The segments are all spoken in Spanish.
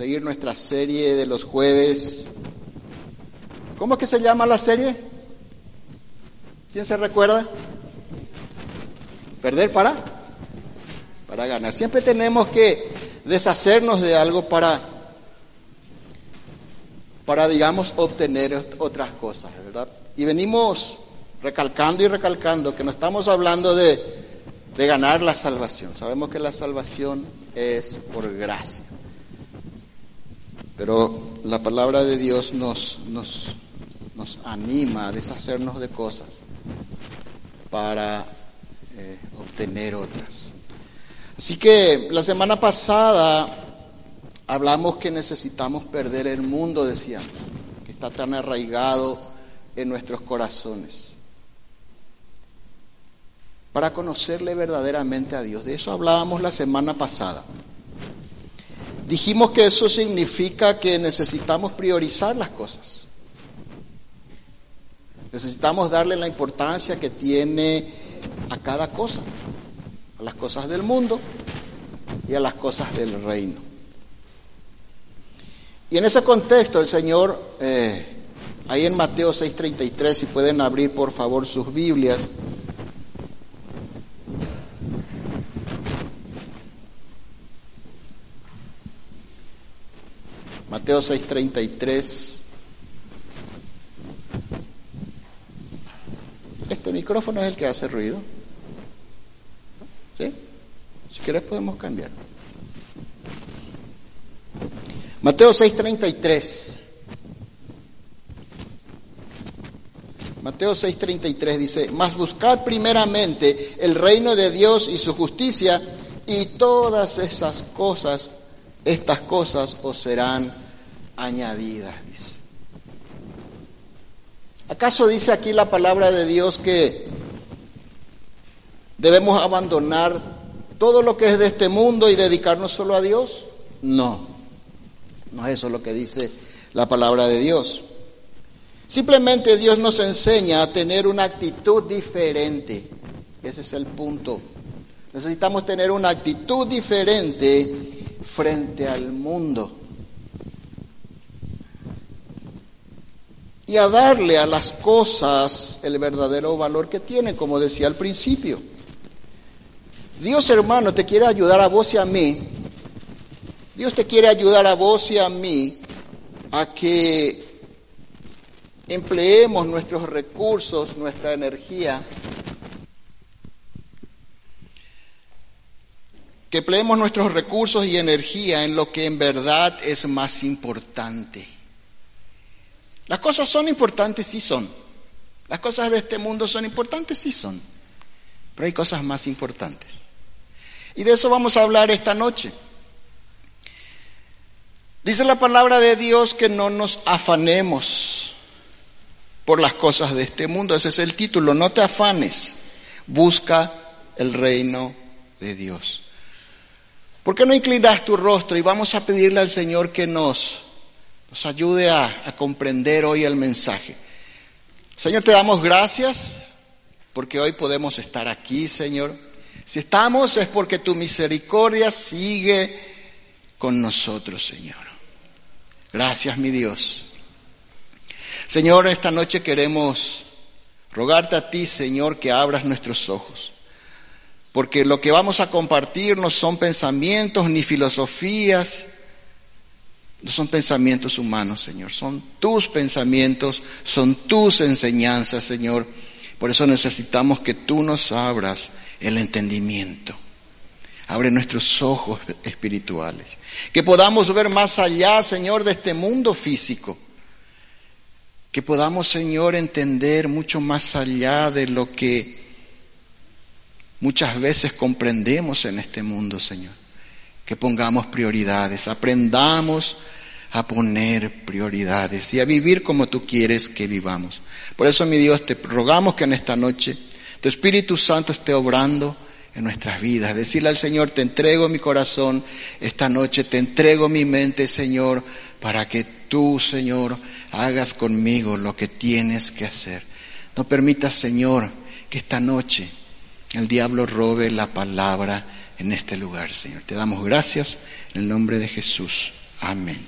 seguir nuestra serie de los jueves. ¿Cómo que se llama la serie? ¿Quién se recuerda? ¿Perder para? Para ganar. Siempre tenemos que deshacernos de algo para, para digamos, obtener otras cosas, ¿verdad? Y venimos recalcando y recalcando que no estamos hablando de, de ganar la salvación. Sabemos que la salvación es por gracia. Pero la palabra de Dios nos, nos, nos anima a deshacernos de cosas para eh, obtener otras. Así que la semana pasada hablamos que necesitamos perder el mundo, decíamos, que está tan arraigado en nuestros corazones, para conocerle verdaderamente a Dios. De eso hablábamos la semana pasada. Dijimos que eso significa que necesitamos priorizar las cosas. Necesitamos darle la importancia que tiene a cada cosa, a las cosas del mundo y a las cosas del reino. Y en ese contexto el Señor, eh, ahí en Mateo 6:33, si pueden abrir por favor sus Biblias, Mateo 6:33. Este micrófono es el que hace ruido. ¿Sí? Si quieres podemos cambiar. Mateo 6:33. Mateo 6:33 dice, mas buscad primeramente el reino de Dios y su justicia y todas esas cosas estas cosas os serán añadidas. ¿Acaso dice aquí la palabra de Dios que debemos abandonar todo lo que es de este mundo y dedicarnos solo a Dios? No, no es eso lo que dice la palabra de Dios. Simplemente Dios nos enseña a tener una actitud diferente. Ese es el punto. Necesitamos tener una actitud diferente frente al mundo. Y a darle a las cosas el verdadero valor que tienen, como decía al principio. Dios hermano te quiere ayudar a vos y a mí. Dios te quiere ayudar a vos y a mí a que empleemos nuestros recursos, nuestra energía que empleemos nuestros recursos y energía en lo que en verdad es más importante. Las cosas son importantes, sí son. Las cosas de este mundo son importantes, sí son. Pero hay cosas más importantes. Y de eso vamos a hablar esta noche. Dice la palabra de Dios que no nos afanemos por las cosas de este mundo. Ese es el título. No te afanes. Busca el reino de Dios. ¿Por qué no inclinas tu rostro y vamos a pedirle al Señor que nos, nos ayude a, a comprender hoy el mensaje? Señor, te damos gracias porque hoy podemos estar aquí, Señor. Si estamos es porque tu misericordia sigue con nosotros, Señor. Gracias, mi Dios. Señor, esta noche queremos rogarte a ti, Señor, que abras nuestros ojos porque lo que vamos a compartir no son pensamientos ni filosofías, no son pensamientos humanos, Señor, son tus pensamientos, son tus enseñanzas, Señor. Por eso necesitamos que tú nos abras el entendimiento. Abre nuestros ojos espirituales. Que podamos ver más allá, Señor, de este mundo físico. Que podamos, Señor, entender mucho más allá de lo que muchas veces comprendemos en este mundo, Señor. Que pongamos prioridades, aprendamos a poner prioridades y a vivir como tú quieres que vivamos. Por eso, mi Dios, te rogamos que en esta noche tu Espíritu Santo esté obrando en nuestras vidas. Decirle al Señor, te entrego mi corazón esta noche, te entrego mi mente, Señor, para que tú, Señor, hagas conmigo lo que tienes que hacer. No permitas, Señor, que esta noche el diablo robe la palabra en este lugar, Señor. Te damos gracias en el nombre de Jesús. Amén.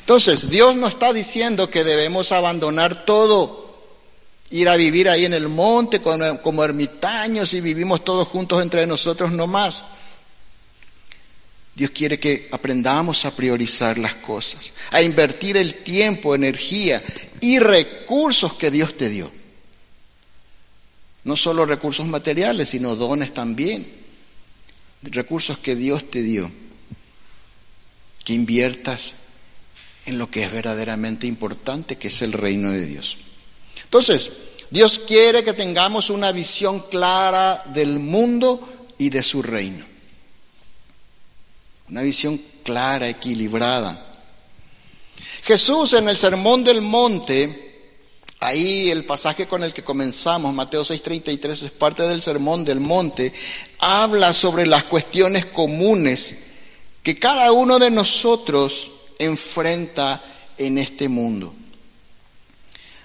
Entonces, Dios no está diciendo que debemos abandonar todo, ir a vivir ahí en el monte como, ermitaños y vivimos todos juntos entre nosotros no más. Dios quiere que aprendamos a priorizar las cosas, a invertir el tiempo, energía y recursos que Dios te dio. No solo recursos materiales, sino dones también. Recursos que Dios te dio. Que inviertas en lo que es verdaderamente importante, que es el reino de Dios. Entonces, Dios quiere que tengamos una visión clara del mundo y de su reino. Una visión clara, equilibrada. Jesús en el Sermón del Monte, ahí el pasaje con el que comenzamos, Mateo 6:33, es parte del Sermón del Monte, habla sobre las cuestiones comunes que cada uno de nosotros enfrenta en este mundo.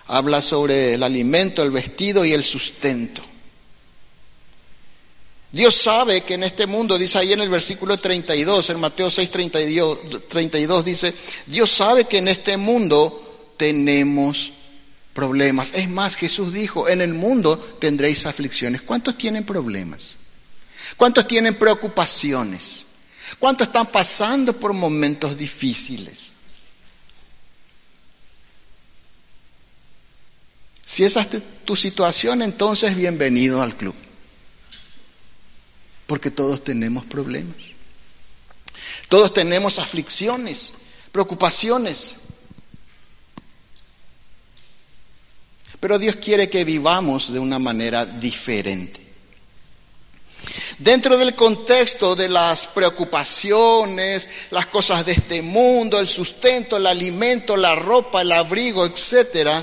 Habla sobre el alimento, el vestido y el sustento. Dios sabe que en este mundo, dice ahí en el versículo 32, en Mateo 6, 32, dice, Dios sabe que en este mundo tenemos problemas. Es más, Jesús dijo, en el mundo tendréis aflicciones. ¿Cuántos tienen problemas? ¿Cuántos tienen preocupaciones? ¿Cuántos están pasando por momentos difíciles? Si esa es tu situación, entonces bienvenido al club. Porque todos tenemos problemas. Todos tenemos aflicciones, preocupaciones. Pero Dios quiere que vivamos de una manera diferente. Dentro del contexto de las preocupaciones, las cosas de este mundo, el sustento, el alimento, la ropa, el abrigo, etcétera,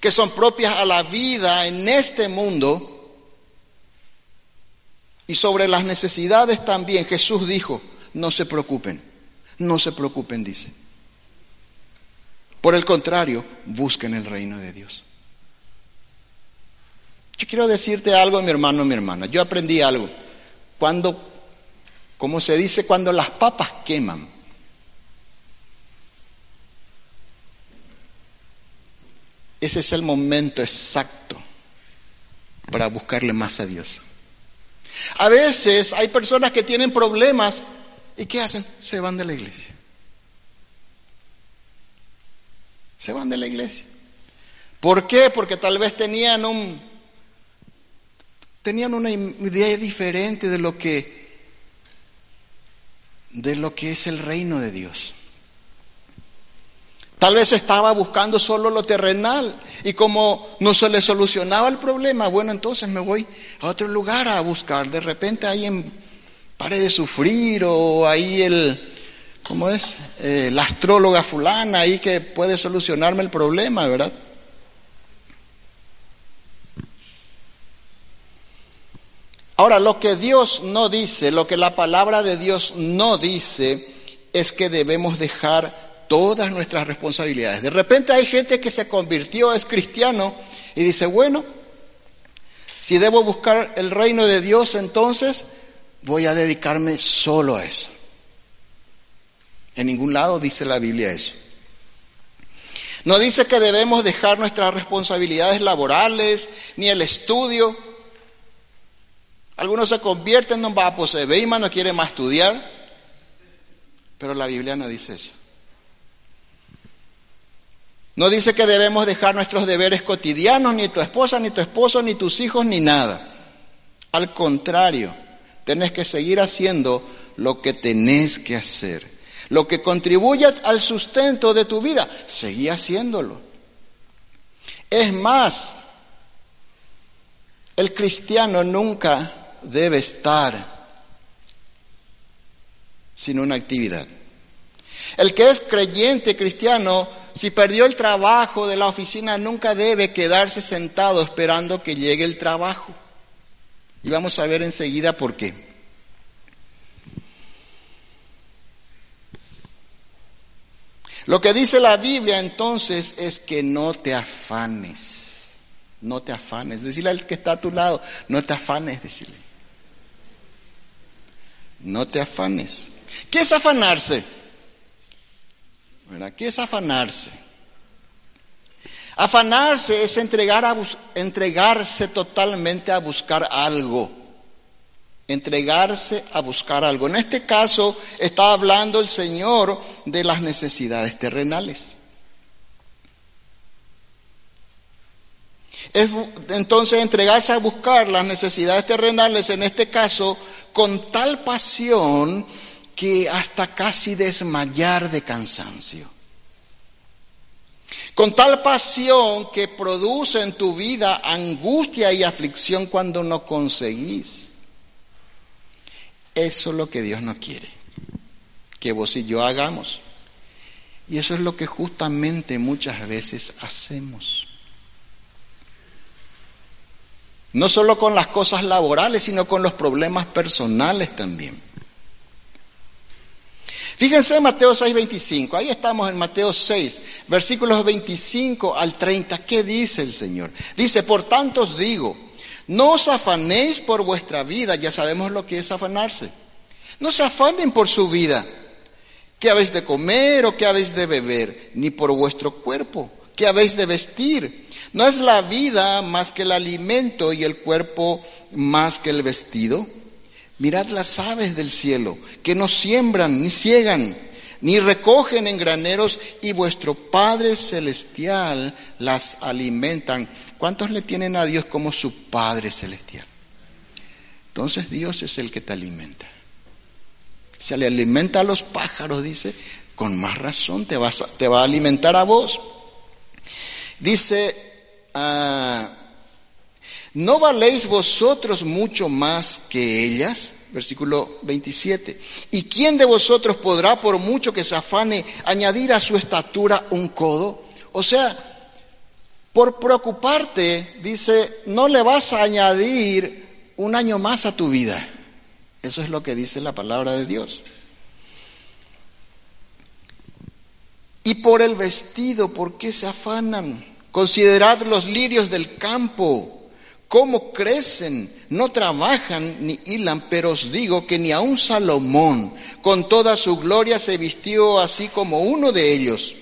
que son propias a la vida en este mundo, y sobre las necesidades también, Jesús dijo, no se preocupen, no se preocupen, dice. Por el contrario, busquen el reino de Dios. Yo quiero decirte algo, mi hermano, mi hermana. Yo aprendí algo. Cuando, como se dice, cuando las papas queman, ese es el momento exacto para buscarle más a Dios. A veces hay personas que tienen problemas y ¿qué hacen? Se van de la iglesia. Se van de la iglesia. ¿Por qué? Porque tal vez tenían un tenían una idea diferente de lo que de lo que es el reino de Dios. Tal vez estaba buscando solo lo terrenal y como no se le solucionaba el problema, bueno, entonces me voy a otro lugar a buscar. De repente ahí en Pare de Sufrir o ahí el, ¿cómo es? Eh, la astróloga fulana ahí que puede solucionarme el problema, ¿verdad? Ahora, lo que Dios no dice, lo que la palabra de Dios no dice, es que debemos dejar todas nuestras responsabilidades. De repente hay gente que se convirtió, es cristiano, y dice, bueno, si debo buscar el reino de Dios, entonces voy a dedicarme solo a eso. En ningún lado dice la Biblia eso. No dice que debemos dejar nuestras responsabilidades laborales, ni el estudio, algunos se convierten en un vapo, se ve y no quiere más estudiar, pero la Biblia no dice eso. No dice que debemos dejar nuestros deberes cotidianos, ni tu esposa, ni tu esposo, ni tus hijos, ni nada. Al contrario, tenés que seguir haciendo lo que tenés que hacer. Lo que contribuye al sustento de tu vida, seguí haciéndolo. Es más, el cristiano nunca debe estar sin una actividad. El que es creyente cristiano, si perdió el trabajo de la oficina, nunca debe quedarse sentado esperando que llegue el trabajo. Y vamos a ver enseguida por qué. Lo que dice la Biblia entonces es que no te afanes, no te afanes. Decirle al que está a tu lado, no te afanes, decirle no te afanes. ¿Qué es afanarse? ¿Qué es afanarse? Afanarse es entregar a entregarse totalmente a buscar algo. Entregarse a buscar algo. En este caso está hablando el Señor de las necesidades terrenales. Es entonces entregarse a buscar las necesidades terrenales, en este caso, con tal pasión que hasta casi desmayar de cansancio. Con tal pasión que produce en tu vida angustia y aflicción cuando no conseguís. Eso es lo que Dios no quiere, que vos y yo hagamos. Y eso es lo que justamente muchas veces hacemos. No solo con las cosas laborales, sino con los problemas personales también. Fíjense en Mateo 6, 25. Ahí estamos en Mateo 6, versículos 25 al 30. ¿Qué dice el Señor? Dice, por tanto os digo, no os afanéis por vuestra vida. Ya sabemos lo que es afanarse. No se afanen por su vida. ¿Qué habéis de comer o qué habéis de beber? Ni por vuestro cuerpo. ¿Qué habéis de vestir? ¿No es la vida más que el alimento y el cuerpo más que el vestido? Mirad las aves del cielo, que no siembran, ni ciegan, ni recogen en graneros, y vuestro Padre Celestial las alimentan. ¿Cuántos le tienen a Dios como su Padre Celestial? Entonces Dios es el que te alimenta. Se le alimenta a los pájaros, dice, con más razón te, va a alimentar a vos. Dice Ah, ¿no valéis vosotros mucho más que ellas? Versículo 27. ¿Y quién de vosotros podrá, por mucho que se afane, añadir a su estatura un codo? O sea, por preocuparte, dice, no le vas a añadir un año más a tu vida. Eso es lo que dice la palabra de Dios. Y por el vestido, ¿por qué se afanan? Considerad los lirios del campo, cómo crecen, no trabajan ni hilan, pero os digo que ni aun Salomón, con toda su gloria, se vistió así como uno de ellos.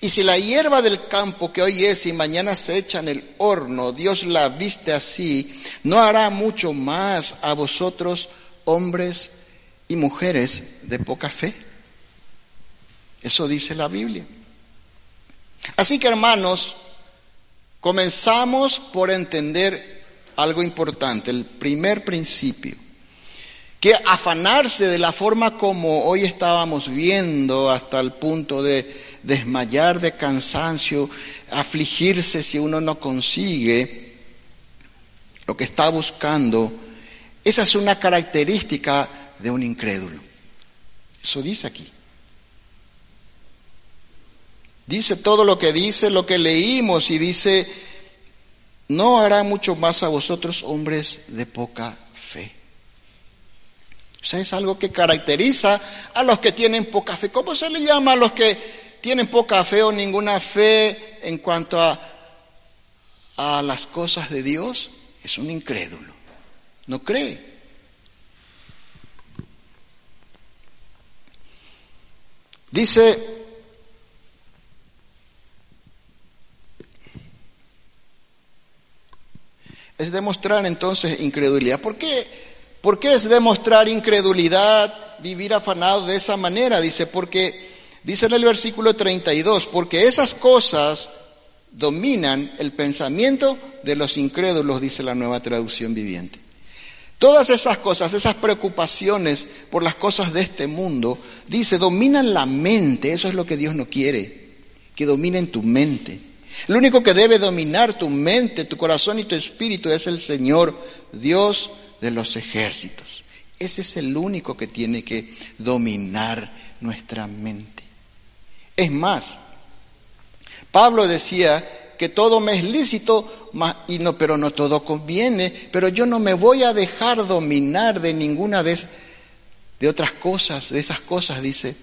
Y si la hierba del campo que hoy es y mañana se echa en el horno, Dios la viste así, ¿no hará mucho más a vosotros, hombres y mujeres de poca fe? Eso dice la Biblia. Así que hermanos, comenzamos por entender algo importante, el primer principio, que afanarse de la forma como hoy estábamos viendo hasta el punto de desmayar de cansancio, afligirse si uno no consigue lo que está buscando, esa es una característica de un incrédulo. Eso dice aquí. Dice todo lo que dice, lo que leímos y dice, no hará mucho más a vosotros hombres de poca fe. O sea, es algo que caracteriza a los que tienen poca fe. ¿Cómo se le llama a los que tienen poca fe o ninguna fe en cuanto a, a las cosas de Dios? Es un incrédulo. No cree. Dice es demostrar entonces incredulidad. ¿Por qué? ¿Por qué es demostrar incredulidad, vivir afanado de esa manera? Dice, porque, dice en el versículo 32, porque esas cosas dominan el pensamiento de los incrédulos, dice la nueva traducción viviente. Todas esas cosas, esas preocupaciones por las cosas de este mundo, dice, dominan la mente, eso es lo que Dios no quiere, que dominen tu mente. El único que debe dominar tu mente, tu corazón y tu espíritu es el Señor, Dios de los ejércitos. Ese es el único que tiene que dominar nuestra mente. Es más, Pablo decía que todo me es lícito, y no, pero no todo conviene, pero yo no me voy a dejar dominar de ninguna de, de otras cosas, de esas cosas, dice,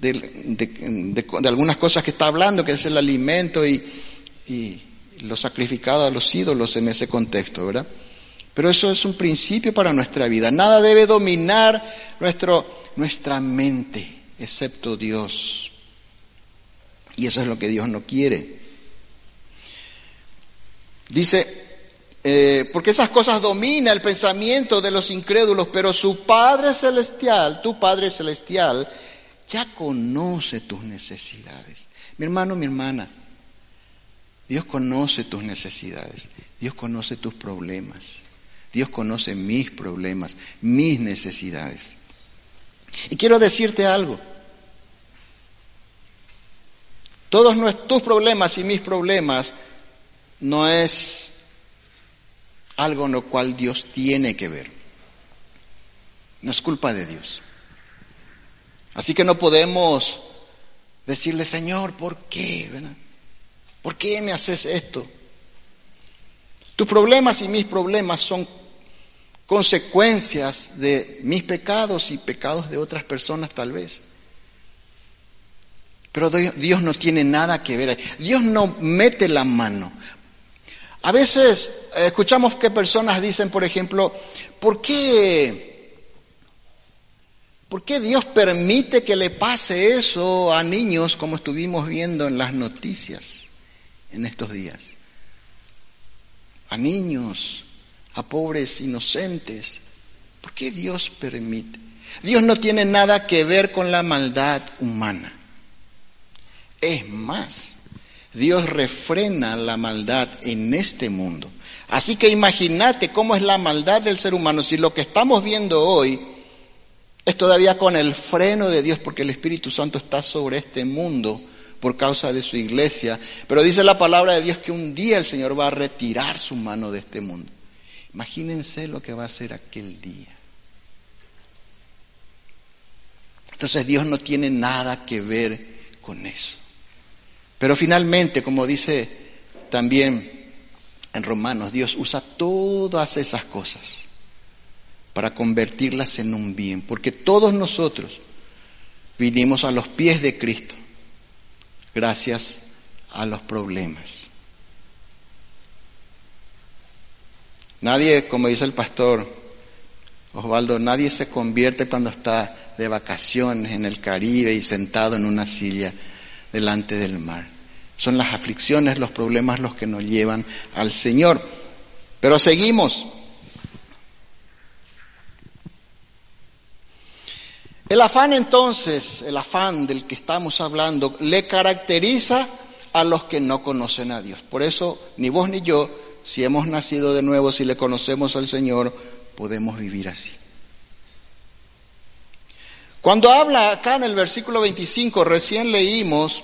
de, algunas cosas que está hablando, que es el alimento y, y lo sacrificado a los ídolos en ese contexto, ¿verdad? Pero eso es un principio para nuestra vida. Nada debe dominar nuestro, nuestra mente. excepto Dios. Y eso es lo que Dios no quiere. Dice, eh, porque esas cosas domina el pensamiento de los incrédulos, pero su Padre Celestial, tu Padre Celestial, ya conoce tus necesidades. Mi hermano, mi hermana, Dios conoce tus necesidades, Dios conoce tus problemas, Dios conoce mis problemas, mis necesidades. Y quiero decirte algo. Todos tus problemas y mis problemas no es algo en lo cual Dios tiene que ver. No es culpa de Dios. Así que no podemos decirle, Señor, ¿por qué? ¿Por qué me haces esto? Tus problemas y mis problemas son consecuencias de mis pecados y pecados de otras personas tal vez. Pero Dios no tiene nada que ver. Dios no mete la mano. A veces eh, escuchamos que personas dicen, por ejemplo, ¿por qué, ¿por qué Dios permite que le pase eso a niños como estuvimos viendo en las noticias en estos días? A niños, a pobres inocentes. ¿Por qué Dios permite? Dios no tiene nada que ver con la maldad humana. Es más, Dios refrena la maldad en este mundo. Así que imagínate cómo es la maldad del ser humano. Si lo que estamos viendo hoy es todavía con el freno de Dios, porque el Espíritu Santo está sobre este mundo por causa de su iglesia. Pero dice la palabra de Dios que un día el Señor va a retirar su mano de este mundo. Imagínense lo que va a hacer aquel día. Entonces Dios no tiene nada que ver con eso. Pero finalmente, como dice también en Romanos, Dios usa todas esas cosas para convertirlas en un bien, porque todos nosotros vinimos a los pies de Cristo gracias a los problemas. Nadie, como dice el pastor Osvaldo, nadie se convierte cuando está de vacaciones en el Caribe y sentado en una silla delante del mar. Son las aflicciones, los problemas los que nos llevan al Señor. Pero seguimos. El afán entonces, el afán del que estamos hablando, le caracteriza a los que no conocen a Dios. Por eso, ni vos ni yo, si hemos nacido de nuevo, si le conocemos al Señor, podemos vivir así. Cuando habla acá en el versículo 25, recién leímos,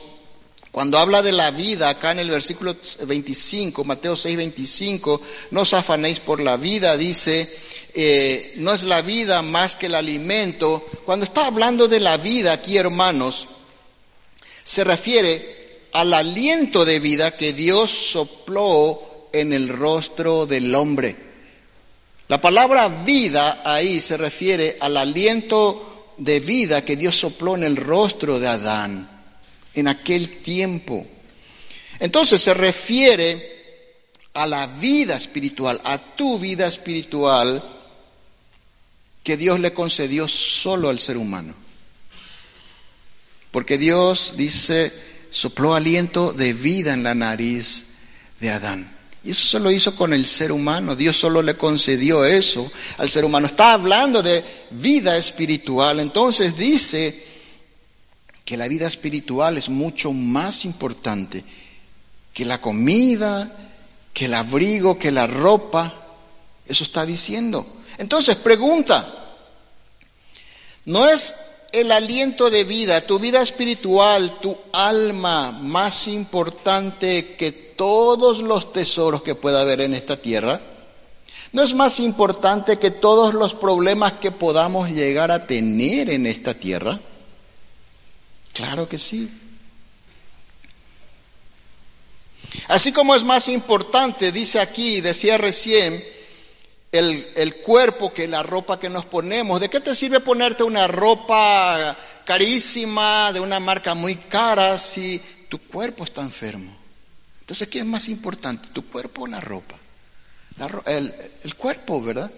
cuando habla de la vida, acá en el versículo 25, Mateo 6, 25, no os afanéis por la vida, dice, eh, no es la vida más que el alimento. Cuando está hablando de la vida aquí, hermanos, se refiere al aliento de vida que Dios sopló en el rostro del hombre. La palabra vida ahí se refiere al aliento de vida que Dios sopló en el rostro de Adán en aquel tiempo. Entonces se refiere a la vida espiritual, a tu vida espiritual que Dios le concedió solo al ser humano. Porque Dios dice, sopló aliento de vida en la nariz de Adán. Y eso se lo hizo con el ser humano. Dios solo le concedió eso al ser humano. Está hablando de vida espiritual. Entonces dice que la vida espiritual es mucho más importante que la comida, que el abrigo, que la ropa. Eso está diciendo. Entonces pregunta, ¿no es el aliento de vida, tu vida espiritual, tu alma más importante que todos los tesoros que pueda haber en esta tierra? ¿No es más importante que todos los problemas que podamos llegar a tener en esta tierra? Claro que sí. Así como es más importante, dice aquí, decía recién, el, el, cuerpo que la ropa que nos ponemos. ¿De qué te sirve ponerte una ropa carísima, de una marca muy cara, si tu cuerpo está enfermo? Entonces, ¿qué es más importante, tu cuerpo o la ropa? el, cuerpo, ¿verdad?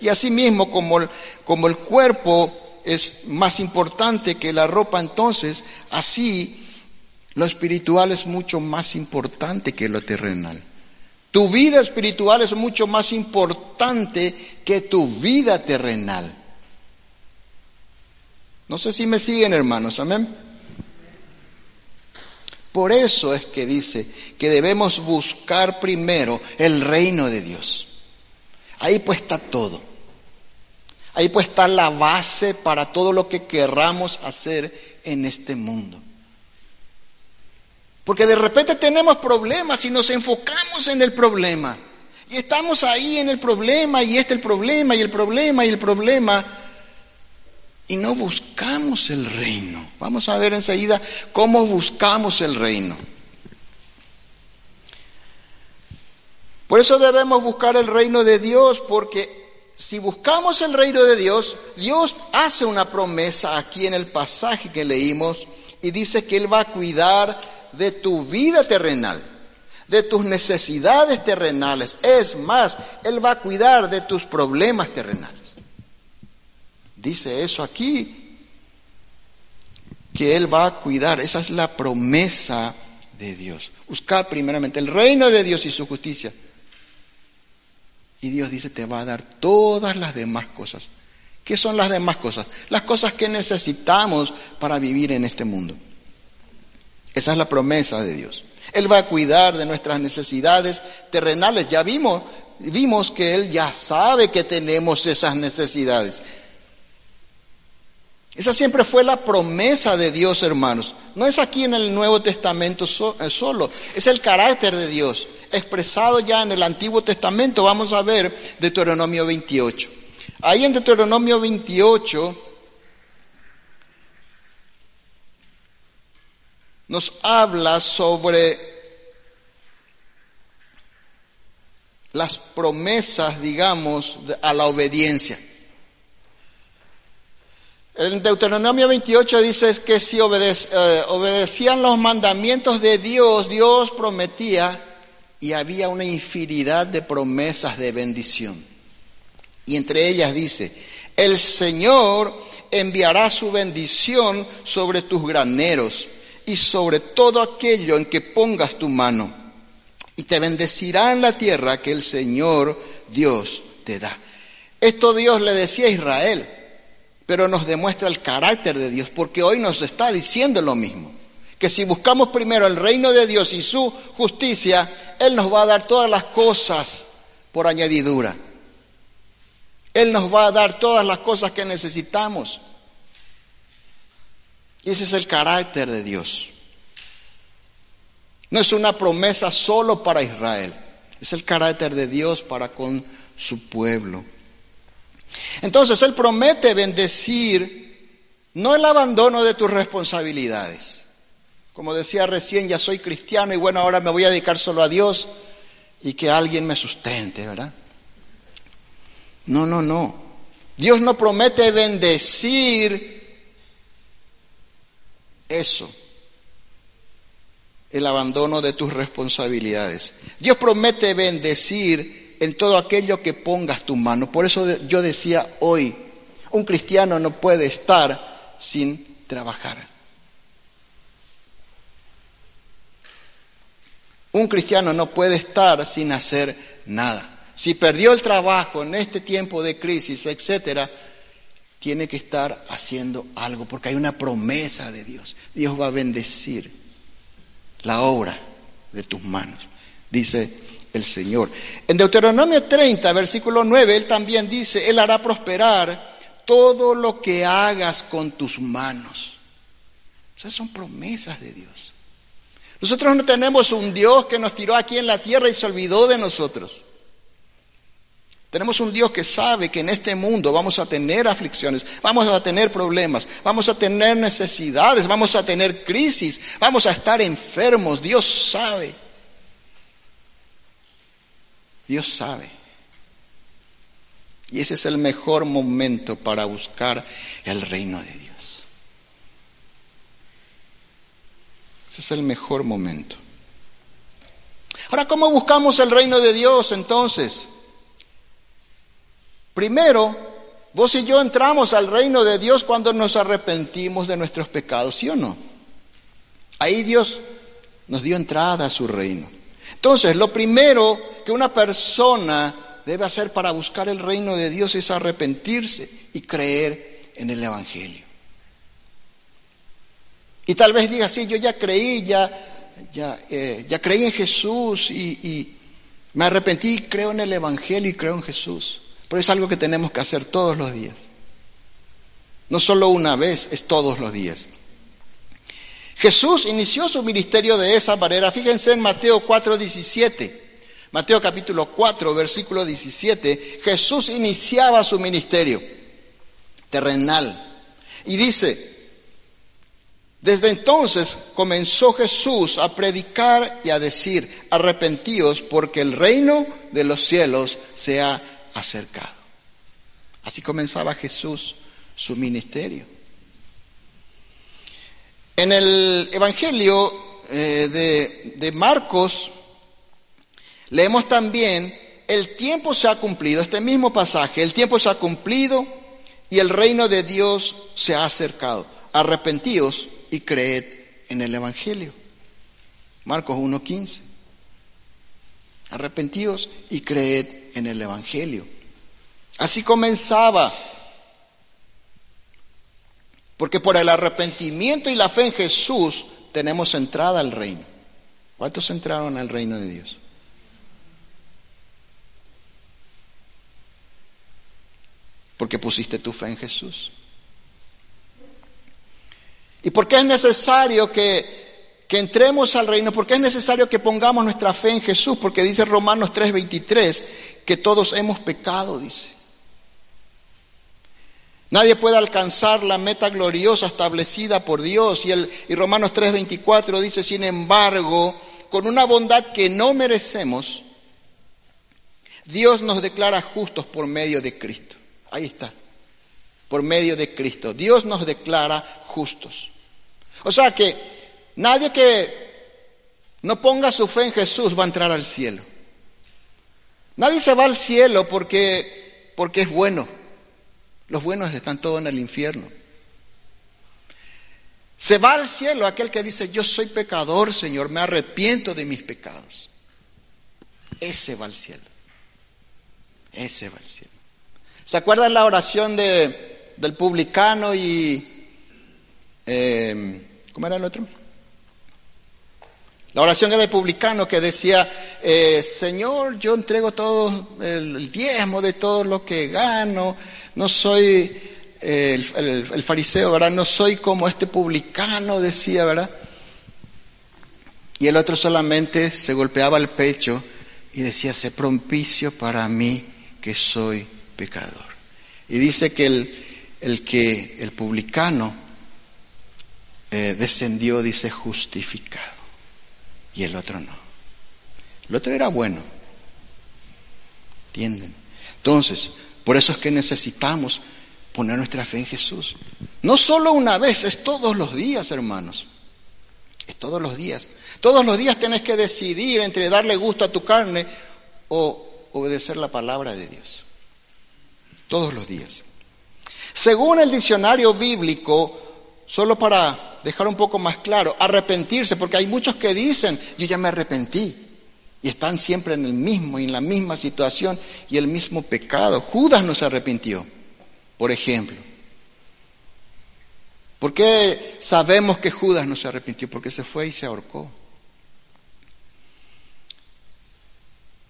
Y así mismo, como el, como el cuerpo es más importante que la ropa, entonces así lo espiritual es mucho más importante que lo terrenal. Tu vida espiritual es mucho más importante que tu vida terrenal. No sé si me siguen hermanos, amén. Por eso es que dice que debemos buscar primero el reino de Dios. Ahí pues está todo. Ahí pues está la base para todo lo que querramos hacer en este mundo. Porque de repente tenemos problemas y nos enfocamos en el problema. Y estamos ahí en el problema y este el problema y el problema y el problema y no buscamos el reino. Vamos a ver enseguida cómo buscamos el reino. Por eso debemos buscar el reino de Dios, porque si buscamos el reino de Dios, Dios hace una promesa aquí en el pasaje que leímos y dice que Él va a cuidar de tu vida terrenal, de tus necesidades terrenales. Es más, Él va a cuidar de tus problemas terrenales. Dice eso aquí, que Él va a cuidar. Esa es la promesa de Dios. Buscad primeramente el reino de Dios y su justicia. Y Dios dice, te va a dar todas las demás cosas. ¿Qué son las demás cosas? Las cosas que necesitamos para vivir en este mundo. Esa es la promesa de Dios. Él va a cuidar de nuestras necesidades terrenales. Ya vimos, vimos que Él ya sabe que tenemos esas necesidades. Esa siempre fue la promesa de Dios, hermanos. No es aquí en el Nuevo Testamento eh, solo, es el carácter de Dios, expresado ya en el Antiguo Testamento. Vamos a ver Deuteronomio 28. Ahí en Deuteronomio 28 nos habla sobre las promesas, digamos, a la obediencia. En Deuteronomio 28 dice que si eh, obedecían los mandamientos de Dios, Dios prometía y había una infinidad de promesas de bendición. Y entre ellas dice, el Señor enviará su bendición sobre tus graneros y sobre todo aquello en que pongas tu mano. Y te bendecirá en la tierra que el Señor Dios te da. Esto Dios le decía a Israel pero nos demuestra el carácter de Dios, porque hoy nos está diciendo lo mismo, que si buscamos primero el reino de Dios y su justicia, Él nos va a dar todas las cosas por añadidura. Él nos va a dar todas las cosas que necesitamos. Y ese es el carácter de Dios. No es una promesa solo para Israel, es el carácter de Dios para con su pueblo. Entonces Él promete bendecir no el abandono de tus responsabilidades. Como decía recién, ya soy cristiano y bueno, ahora me voy a dedicar solo a Dios y que alguien me sustente, ¿verdad? No, no, no. Dios no promete bendecir eso, el abandono de tus responsabilidades. Dios promete bendecir en todo aquello que pongas tu mano. Por eso yo decía hoy, un cristiano no puede estar sin trabajar. Un cristiano no puede estar sin hacer nada. Si perdió el trabajo en este tiempo de crisis, etcétera, tiene que estar haciendo algo porque hay una promesa de Dios. Dios va a bendecir la obra de tus manos. Dice el Señor. En Deuteronomio 30, versículo 9, Él también dice, Él hará prosperar todo lo que hagas con tus manos. Esas son promesas de Dios. Nosotros no tenemos un Dios que nos tiró aquí en la tierra y se olvidó de nosotros. Tenemos un Dios que sabe que en este mundo vamos a tener aflicciones, vamos a tener problemas, vamos a tener necesidades, vamos a tener crisis, vamos a estar enfermos. Dios sabe. Dios sabe. Y ese es el mejor momento para buscar el reino de Dios. Ese es el mejor momento. Ahora, ¿cómo buscamos el reino de Dios entonces? Primero, Vos y yo entramos al reino de Dios cuando nos arrepentimos de nuestros pecados, ¿sí o no? Ahí Dios nos dio entrada a su reino. Entonces, lo primero que una persona debe hacer para buscar el reino de Dios es arrepentirse y creer en el Evangelio. Y tal vez diga, sí, yo ya creí, ya, ya, eh, ya creí en Jesús y, y me arrepentí, creo en el Evangelio y creo en Jesús. Pero es algo que tenemos que hacer todos los días. No solo una vez, es todos los días. Jesús inició su ministerio de esa manera. Fíjense en Mateo 4, 17. Mateo capítulo 4, versículo 17. Jesús iniciaba su ministerio terrenal. Y dice, desde entonces comenzó Jesús a predicar y a decir, arrepentíos porque el reino de los cielos se ha acercado. Así comenzaba Jesús su ministerio. En el Evangelio eh, de, Marcos leemos también, el tiempo se ha cumplido, este mismo pasaje, el tiempo se ha cumplido y el reino de Dios se ha acercado. Arrepentíos y creed en el Evangelio. Marcos 1.15. Arrepentíos y creed en el Evangelio. Así comenzaba. Porque por el arrepentimiento y la fe en Jesús tenemos entrada al reino. ¿Cuántos entraron al reino de Dios? Porque pusiste tu fe en Jesús. ¿Y por qué es necesario que, que entremos al reino? ¿Por qué es necesario que pongamos nuestra fe en Jesús? Porque dice Romanos 3:23 que todos hemos pecado, dice. Nadie puede alcanzar la meta gloriosa establecida por Dios. Y, el, y Romanos 3:24 dice, sin embargo, con una bondad que no merecemos, Dios nos declara justos por medio de Cristo. Ahí está, por medio de Cristo. Dios nos declara justos. O sea que nadie que no ponga su fe en Jesús va a entrar al cielo. Nadie se va al cielo porque, porque es bueno. Los buenos están todos en el infierno. Se va al cielo aquel que dice, yo soy pecador, Señor, me arrepiento de mis pecados. Ese va al cielo. Ese va al cielo. ¿Se acuerdan la oración de, del publicano y... Eh, ¿Cómo era el otro? La oración del publicano que decía, eh, Señor, yo entrego todo el, diezmo de todo lo que gano, no soy eh, el, fariseo, ¿verdad? No soy como este publicano, decía, ¿verdad? Y el otro solamente se golpeaba el pecho y decía, sé propicio para mí que soy pecador. Y dice que el, el que el publicano eh, descendió, dice, justificado y el otro no. El otro era bueno. ¿Entienden? Entonces, por eso es que necesitamos poner nuestra fe en Jesús. No solo una vez, es todos los días, hermanos. Es todos los días. Todos los días tienes que decidir entre darle gusto a tu carne o obedecer la palabra de Dios. Todos los días. Según el diccionario bíblico, solo para dejar un poco más claro, arrepentirse, porque hay muchos que dicen, yo ya me arrepentí, y están siempre en el mismo, en la misma situación y el mismo pecado. Judas no se arrepintió, por ejemplo. ¿Por qué sabemos que Judas no se arrepintió? Porque se fue y se ahorcó.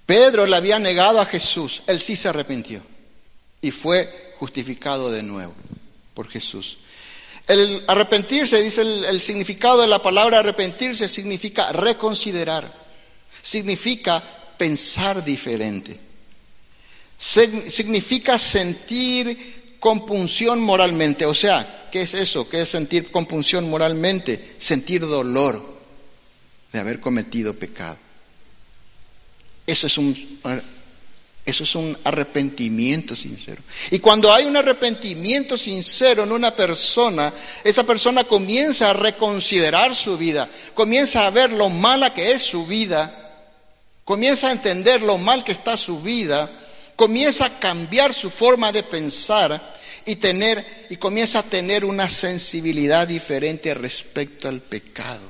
Pedro le había negado a Jesús, él sí se arrepintió y fue justificado de nuevo por Jesús. El arrepentirse, dice el, significado de la palabra arrepentirse, significa reconsiderar, significa pensar diferente, significa sentir compunción moralmente. O sea, ¿qué es eso? ¿Qué es sentir compunción moralmente? Sentir dolor de haber cometido pecado. Eso es un eso es un arrepentimiento sincero. Y cuando hay un arrepentimiento sincero en una persona, esa persona comienza a reconsiderar su vida, comienza a ver lo mala que es su vida, comienza a entender lo mal que está su vida, comienza a cambiar su forma de pensar y tener y comienza a tener una sensibilidad diferente respecto al pecado.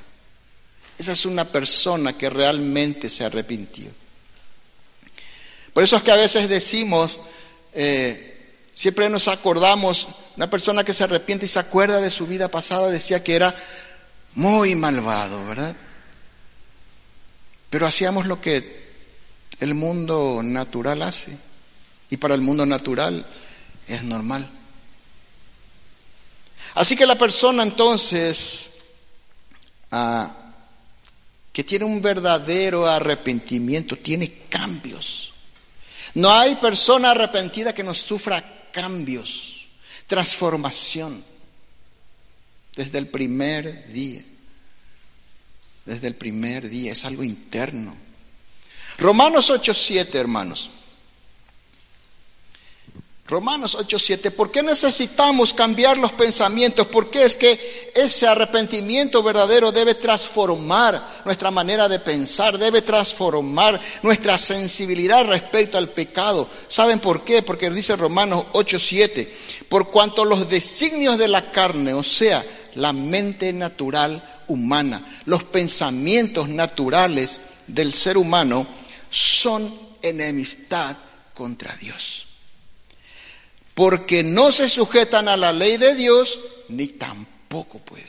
Esa es una persona que realmente se arrepintió. Por eso es que a veces decimos, eh, siempre nos acordamos, una persona que se arrepiente y se acuerda de su vida pasada decía que era muy malvado, ¿verdad? Pero hacíamos lo que el mundo natural hace. Y para el mundo natural es normal. Así que la persona entonces ah, que tiene un verdadero arrepentimiento tiene cambios. No hay persona arrepentida que no sufra cambios, transformación, desde el primer día. Desde el primer día, es algo interno. Romanos 8:7, hermanos. Romanos 8:7, ¿por qué necesitamos cambiar los pensamientos? Porque es que ese arrepentimiento verdadero debe transformar nuestra manera de pensar, debe transformar nuestra sensibilidad respecto al pecado. ¿Saben por qué? Porque dice Romanos 8:7, por cuanto los designios de la carne, o sea, la mente natural humana, los pensamientos naturales del ser humano son enemistad contra Dios porque no se sujetan a la ley de Dios ni tampoco pueden.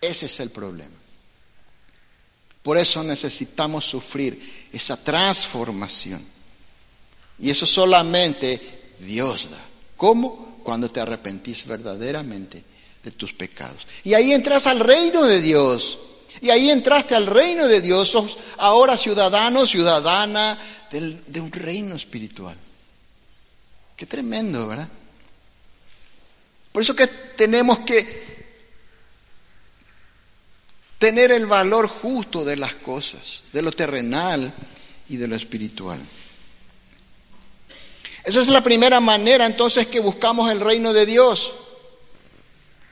Ese es el problema. Por eso necesitamos sufrir esa transformación. Y eso solamente Dios da. ¿Cómo? Cuando te arrepentís verdaderamente de tus pecados. Y ahí entras al reino de Dios. Y ahí entraste al reino de Dios. Sos ahora ciudadano, ciudadana de un reino espiritual. Qué tremendo, ¿verdad? Por eso que tenemos que tener el valor justo de las cosas, de lo terrenal y de lo espiritual. Esa es la primera manera entonces que buscamos el reino de Dios.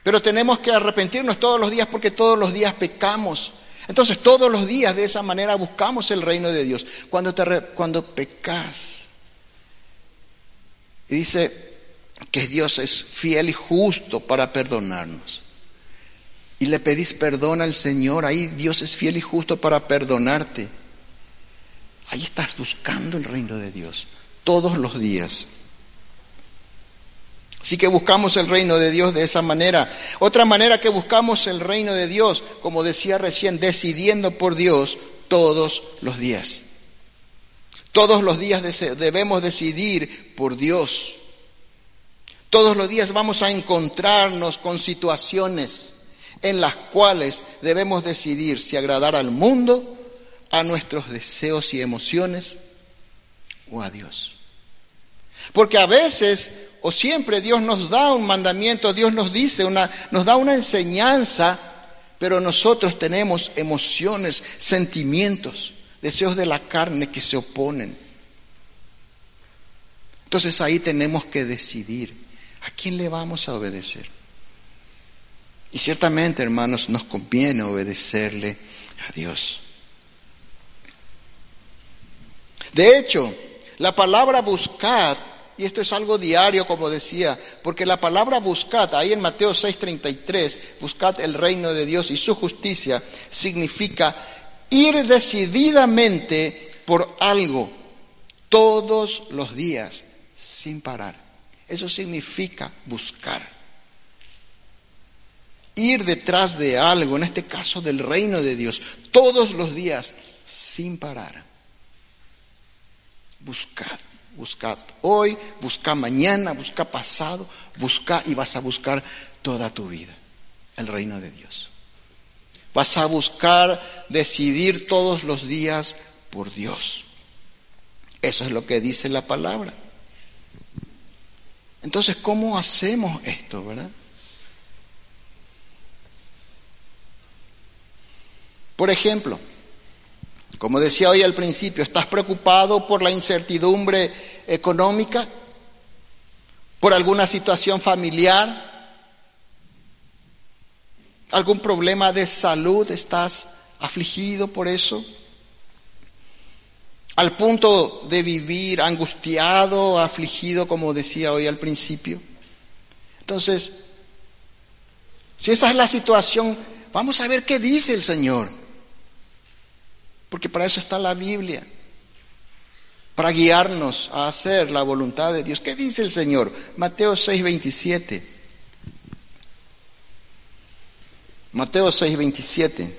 Pero tenemos que arrepentirnos todos los días porque todos los días pecamos. Entonces todos los días de esa manera buscamos el reino de Dios. Cuando, te, cuando pecas, y dice que Dios es fiel y justo para perdonarnos. Y le pedís perdón al Señor, ahí Dios es fiel y justo para perdonarte. Ahí estás buscando el reino de Dios todos los días. Así que buscamos el reino de Dios de esa manera. Otra manera que buscamos el reino de Dios, como decía recién, decidiendo por Dios todos los días. Todos los días debemos decidir por Dios. Todos los días vamos a encontrarnos con situaciones en las cuales debemos decidir si agradar al mundo, a nuestros deseos y emociones o a Dios. Porque a veces o siempre Dios nos da un mandamiento, Dios nos dice una nos da una enseñanza, pero nosotros tenemos emociones, sentimientos deseos de la carne que se oponen. Entonces ahí tenemos que decidir a quién le vamos a obedecer. Y ciertamente, hermanos, nos conviene obedecerle a Dios. De hecho, la palabra buscad, y esto es algo diario, como decía, porque la palabra buscad, ahí en Mateo 6:33, buscad el reino de Dios y su justicia, significa ir decididamente por algo todos los días sin parar. Eso significa buscar. Ir detrás de algo, en este caso del reino de Dios, todos los días sin parar. Buscar, buscar hoy, busca mañana, busca pasado, busca y vas a buscar toda tu vida el reino de Dios. Vas a buscar decidir todos los días por Dios. Eso es lo que dice la palabra. Entonces, ¿cómo hacemos esto, verdad? Por ejemplo, como decía hoy al principio, ¿estás preocupado por la incertidumbre económica? ¿Por alguna situación familiar? ¿Algún problema de salud? ¿Estás afligido por eso? al punto de vivir angustiado, afligido, como decía hoy al principio. Entonces, si esa es la situación, vamos a ver qué dice el Señor. Porque para eso está la Biblia. Para guiarnos a hacer la voluntad de Dios. ¿Qué dice el Señor? Mateo 6, 27. Mateo 6, 27.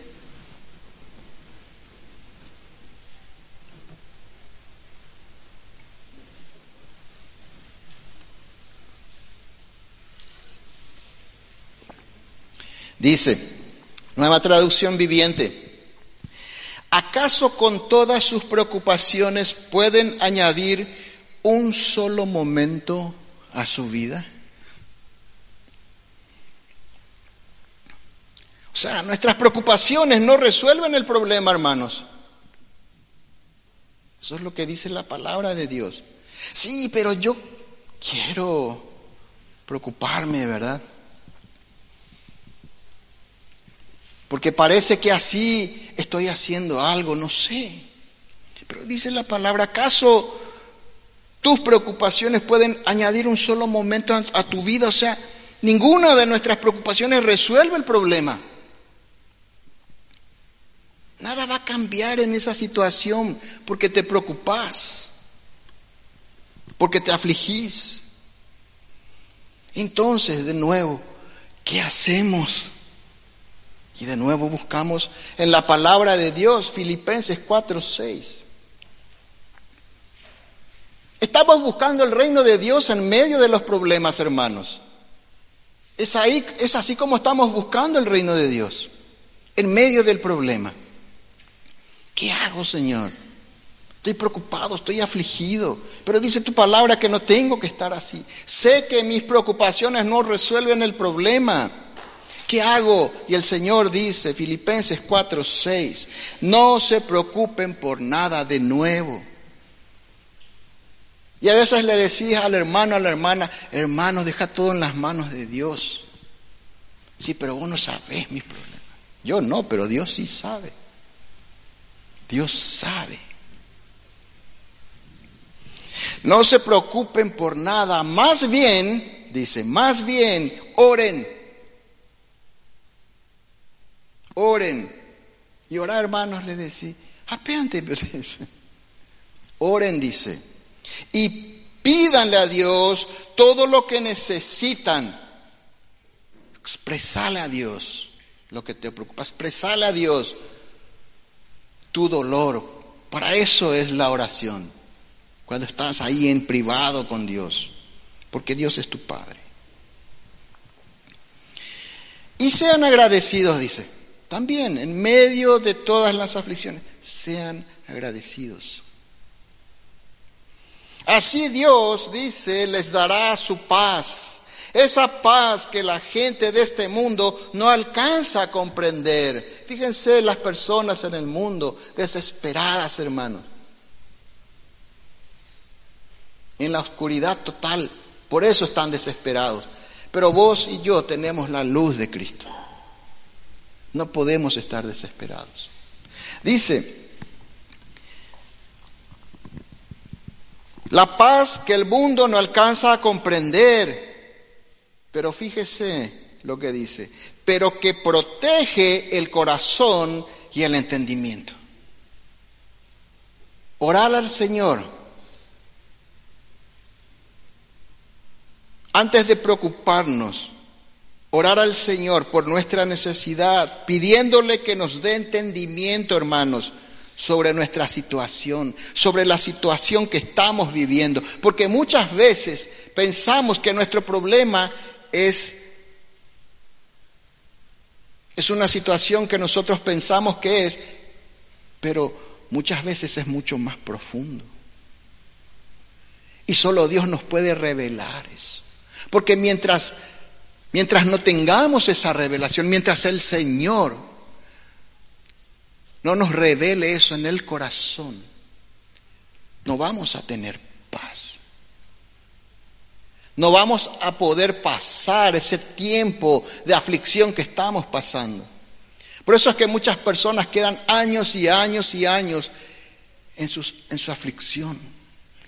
Dice, nueva traducción viviente, ¿acaso con todas sus preocupaciones pueden añadir un solo momento a su vida? O sea, nuestras preocupaciones no resuelven el problema, hermanos. Eso es lo que dice la palabra de Dios. Sí, pero yo quiero preocuparme, ¿verdad? Porque parece que así estoy haciendo algo, no sé. Pero dice la palabra, ¿acaso tus preocupaciones pueden añadir un solo momento a, tu vida? O sea, ninguna de nuestras preocupaciones resuelve el problema. Nada va a cambiar en esa situación porque te preocupas, porque te afligís. Entonces, de nuevo, ¿qué hacemos? Y de nuevo buscamos en la palabra de Dios, Filipenses 4, 6. Estamos buscando el reino de Dios en medio de los problemas, hermanos. Es, ahí, es así como estamos buscando el reino de Dios, en medio del problema. ¿Qué hago, Señor? Estoy preocupado, estoy afligido, pero dice tu palabra que no tengo que estar así. Sé que mis preocupaciones no resuelven el problema. ¿Qué hago? Y el Señor dice, Filipenses 4, 6, no se preocupen por nada de nuevo. Y a veces le decís al hermano, a la hermana, hermano, deja todo en las manos de Dios. Sí, pero vos no sabés mis problemas. Yo no, pero Dios sí sabe. Dios sabe. No se preocupen por nada, más bien, dice, más bien oren. Oren. Y orar, hermanos, le decía, apeante, Oren, dice. Y pídanle a Dios todo lo que necesitan. Expresale a Dios lo que te preocupa. Expresale a Dios tu dolor. Para eso es la oración. Cuando estás ahí en privado con Dios. Porque Dios es tu Padre. Y sean agradecidos, dice. También en medio de todas las aflicciones, sean agradecidos. Así Dios, dice, les dará su paz esa paz que la gente de este mundo no alcanza a comprender. Fíjense las personas en el mundo desesperadas, hermanos. En la oscuridad total. Por eso están desesperados. Pero vos y yo tenemos la luz de Cristo. No podemos estar desesperados. Dice, la paz que el mundo no alcanza a comprender pero fíjese lo que dice, pero que protege el corazón y el entendimiento. Orar al Señor. Antes de preocuparnos, orar al Señor por nuestra necesidad, pidiéndole que nos dé entendimiento, hermanos, sobre nuestra situación, sobre la situación que estamos viviendo, porque muchas veces pensamos que nuestro problema es, es una situación que nosotros pensamos que es, pero muchas veces es mucho más profundo. Y solo Dios nos puede revelar eso. Porque mientras, mientras no tengamos esa revelación, mientras el Señor no nos revele eso en el corazón, no vamos a tener paz. No vamos a poder pasar ese tiempo de aflicción que estamos pasando. Por eso es que muchas personas quedan años y años y años en, en su aflicción,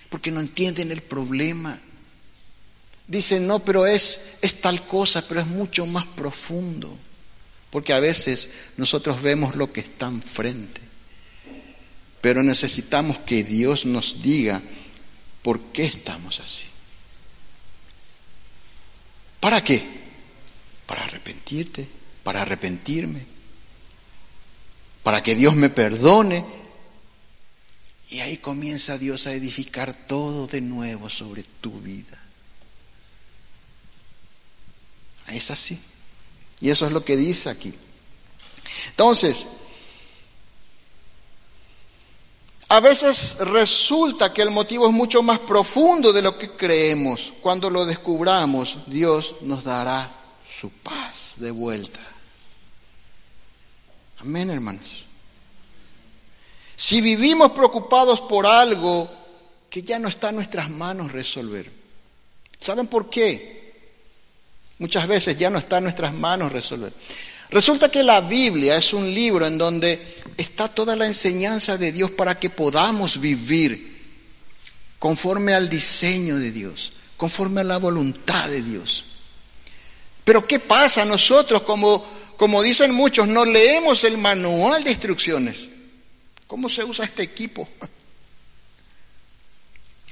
porque no entienden el problema. Dicen, no, pero es, es tal cosa, pero es mucho más profundo, porque a veces nosotros vemos lo que está enfrente, pero necesitamos que Dios nos diga por qué estamos así. ¿Para qué? Para arrepentirte, para arrepentirme, para que Dios me perdone. Y ahí comienza Dios a edificar todo de nuevo sobre tu vida. Es así. Y eso es lo que dice aquí. Entonces, a veces resulta que el motivo es mucho más profundo de lo que creemos. Cuando lo descubramos, Dios nos dará su paz de vuelta. Amén, hermanos. Si vivimos preocupados por algo que ya no está en nuestras manos resolver, ¿saben por qué? Muchas veces ya no está en nuestras manos resolver. Resulta que la Biblia es un libro en donde está toda la enseñanza de Dios para que podamos vivir conforme al diseño de Dios, conforme a la voluntad de Dios. Pero ¿qué pasa? Nosotros, como, como dicen muchos, no leemos el manual de instrucciones. ¿Cómo se usa este equipo?